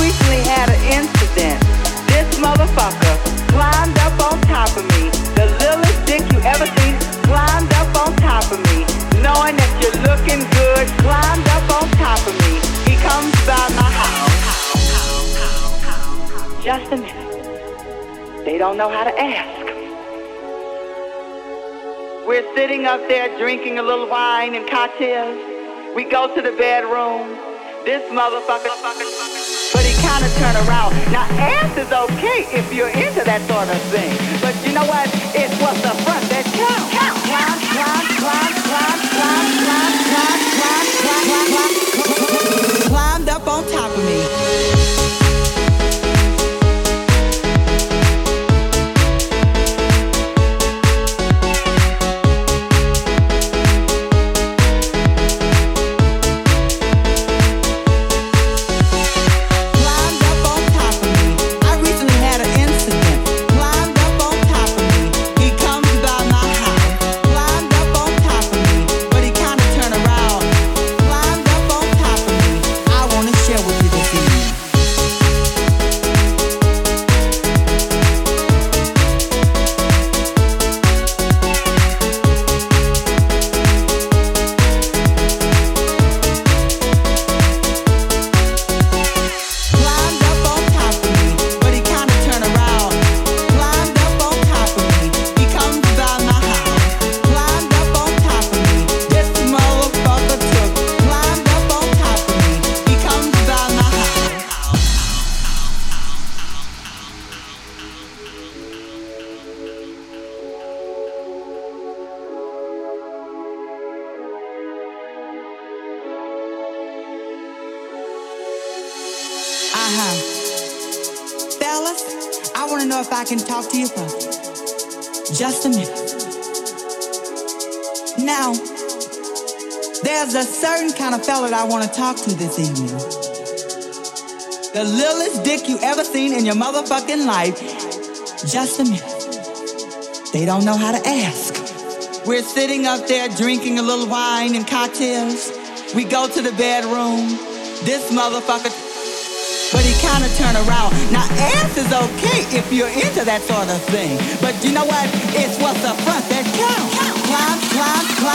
recently had an incident. This motherfucker climbed up on top of me. The dick you ever seen climbed up on top of me. Knowing that you're looking good, climbed up on top of me. He comes by my house. Just a minute. They don't know how to ask. We're sitting up there drinking a little wine and cocktails. We go to the bedroom. This motherfucker trying to turn around. Now, ass is okay if you're into that sort of thing. But you know what? It's what's up front that counts. Count, count, count, count, count, count, count. huh. Fellas, I want to know if I can talk to you for just a minute. Now, there's a certain kind of fella that I want to talk to this evening. The littlest dick you ever seen in your motherfucking life. Just a minute. They don't know how to ask. We're sitting up there drinking a little wine and cocktails. We go to the bedroom. This motherfucker but he kind of turned around. Now, ass is okay if you're into that sort of thing, but you know what? It's what's up front that counts. Climb, climb, climb.